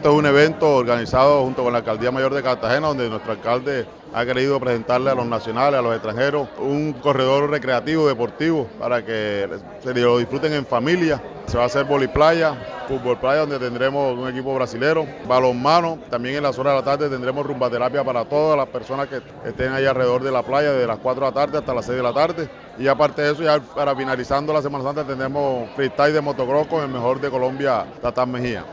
Este es un evento organizado junto con la Alcaldía Mayor de Cartagena, donde nuestro alcalde ha querido presentarle a los nacionales, a los extranjeros, un corredor recreativo, deportivo, para que se lo disfruten en familia. Se va a hacer playa, fútbol playa, donde tendremos un equipo brasilero, balonmano, también en las horas de la tarde tendremos rumbaterapia para todas las personas que estén ahí alrededor de la playa, desde las 4 de la tarde hasta las 6 de la tarde. Y aparte de eso, ya para finalizando la Semana Santa tendremos freestyle de motocross con el mejor de Colombia, Tatán Mejía.